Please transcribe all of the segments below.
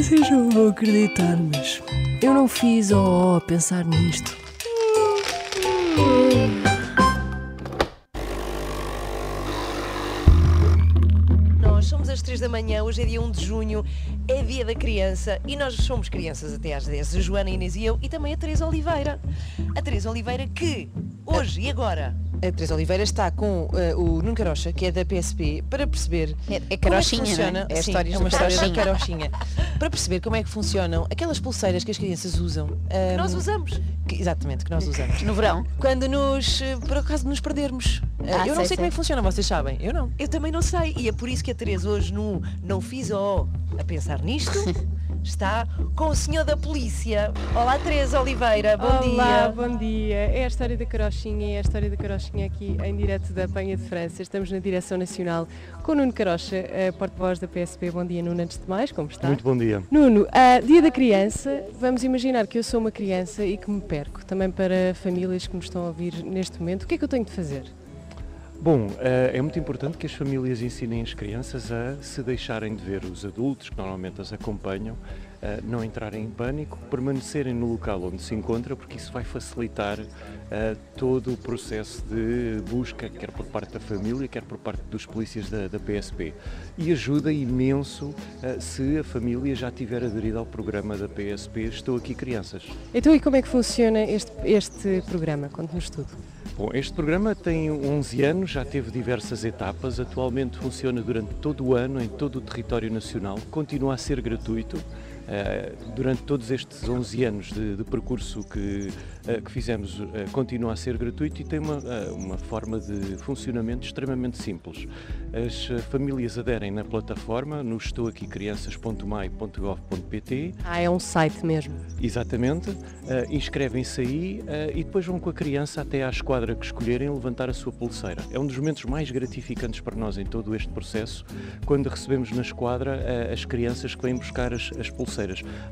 Vocês não vão acreditar, mas eu não fiz ó oh, a pensar nisto. Nós somos às 3 da manhã, hoje é dia 1 de junho, é dia da criança e nós somos crianças até às 10. A Joana, Inês e eu e também a Teresa Oliveira. A Teresa Oliveira que hoje e agora a Teresa Oliveira está com uh, o Nuno Carocha, que é da PSP, para perceber É, é como é que carochinha, funciona. não é? É a Sim, história é uma história da carochinha. para perceber como é que funcionam aquelas pulseiras que as crianças usam. ahm, Nós usamos. que- exatamente, que nós usamos. No verão. Quando nos, eh, por acaso, nos perdermos. Eh, Ah, eu não sei, sei, como é que funciona, vocês sabem? Eu não. Eu também não sei. E é por isso que a Teresa hoje no Não Fiz ó a pensar nisto está com o senhor da polícia. Olá Teresa Oliveira, bom Olá, dia. bom dia. É a história da carochinha, é a história da carochinha aqui em direto da Penha de França. Estamos na Direção Nacional com o Nuno Carocha, eh, porta-voz da PSP. Bom dia, Nuno, antes de mais, como está? Muito bom dia. Nuno, ah, dia da criança, vamos imaginar que eu sou uma criança e que me perco. Também para famílias que me estão a ouvir neste momento, o que é que eu tenho de fazer? Bom, eh, é muito importante que as famílias ensinem as crianças a se deixarem de ver os adultos que normalmente as acompanham, eh, não entrarem em pânico, permanecerem no local onde se encontra, porque isso vai facilitar eh, todo o processo de busca, quer por parte da família, quer por parte dos polícias da, da PSP. E ajuda imenso eh, se a família já tiver aderido ao programa da PSP Estou Aqui Crianças. Então, e como é que funciona este, este programa? Conte-nos tudo. Bom, este programa tem 11 anos, já teve diversas etapas, atualmente funciona durante todo o ano em todo o território nacional, continua a ser gratuito. Eh, durante todos estes 11 anos de, de percurso que, eh, que fizemos, eh, continua a ser gratuito e tem uma, uma forma de funcionamento extremamente simples. As famílias aderem na plataforma no estouaquicrianças.mai.gov.pt Ah, é um site mesmo. Exatamente, inscrevem-se aí e depois vão com a criança até à esquadra que escolherem levantar a sua pulseira. É um dos momentos mais gratificantes para nós em todo este processo, quando recebemos na esquadra as crianças que vêm buscar as, as pulseiras.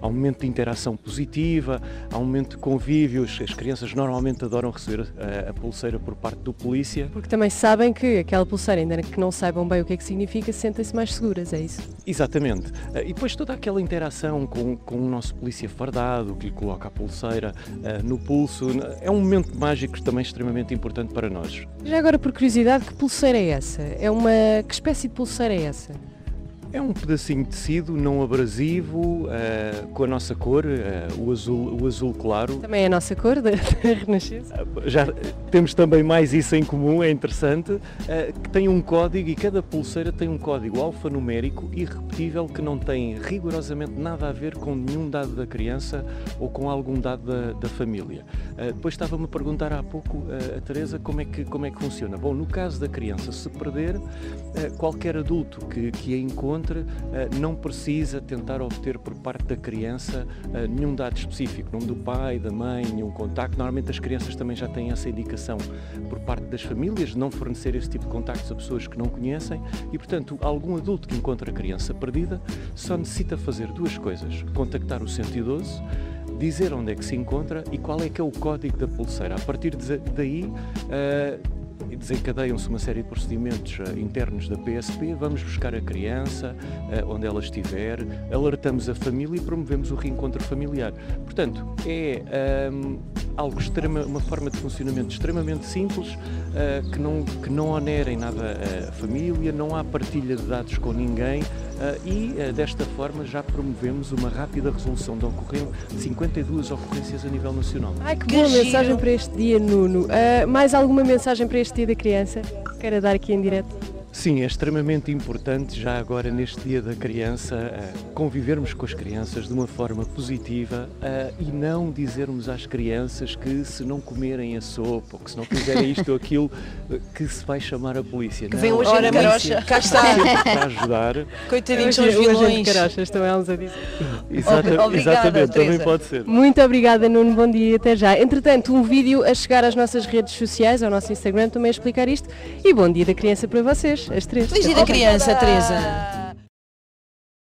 Há um momento de interação positiva, há um momento de convívio, as, as crianças normalmente adoram receber eh, a pulseira por parte do polícia. Porque também sabem que aquela pulseira, ainda que não saibam bem o que é que significa, sentem-se mais seguras, é isso? Exatamente. Eh, E depois toda aquela interação com, com o nosso polícia fardado, que lhe coloca a pulseira eh, no pulso, é um momento mágico também extremamente importante para nós. Já agora, por curiosidade, que pulseira é essa? É uma... Que espécie de pulseira é essa? É um pedacinho de tecido não abrasivo, eh, com a nossa cor, eh, o, azul, o azul claro. Também é a nossa cor da, Renascença? Já temos também mais isso em comum, é interessante, eh, que tem um código e cada pulseira tem um código alfanumérico irrepetível que não tem rigorosamente nada a ver com nenhum dado da criança ou com algum dado da, da família. Depois estava-me a perguntar há pouco a Teresa como é, que, como é que funciona. Bom, no caso da criança se perder, qualquer adulto que, que a encontre eh, não precisa tentar obter por parte da criança eh, nenhum dado específico, nome do pai, da mãe, nenhum contacto. Normalmente as crianças também já têm essa indicação por parte das famílias de não fornecer esse tipo de contactos a pessoas que não conhecem e, portanto, algum adulto que encontra a criança perdida só necessita fazer duas coisas: contactar o 112 dizer onde é que se encontra e qual é que é o código da pulseira. A partir daí eh, desencadeiam-se uma série de procedimentos eh, internos da PSP, vamos buscar a criança eh, onde ela estiver, alertamos a família e promovemos o reencontro familiar. Portanto, é ahm, algo extrema, uma forma de funcionamento extremamente simples, eh, que, não, que não onera em nada a família, não há partilha de dados com ninguém eh, e eh, desta forma já promovemos uma rápida resolução de, ocorrência, de 52 ocorrências a nível nacional. Ai, que Que boa giro. mensagem para este dia, Nuno. Ah, mais alguma mensagem para este dia da criança? Quero dar aqui em direto. Sim, é extremamente importante já agora neste Dia da Criança eh, convivermos com as crianças de uma forma positiva eh, e não dizermos às crianças que se não comerem a sopa ou que se não fizerem isto ou aquilo eh, que se vai chamar a polícia. Que Não, vem o a polícia carocha. Cá está. para ajudar. Coitadinhos, são Hoje, os hoje é vilões. carochas, estão elas a dizer. Exata- Obrigada, exatamente, também Teresa. pode ser. Muito obrigada, Nuno. Bom dia e até já. Entretanto, um vídeo a chegar às nossas redes sociais, ao nosso Instagram, também a explicar isto. E bom dia da criança para vocês, as três. Feliz dia da criança, Teresa.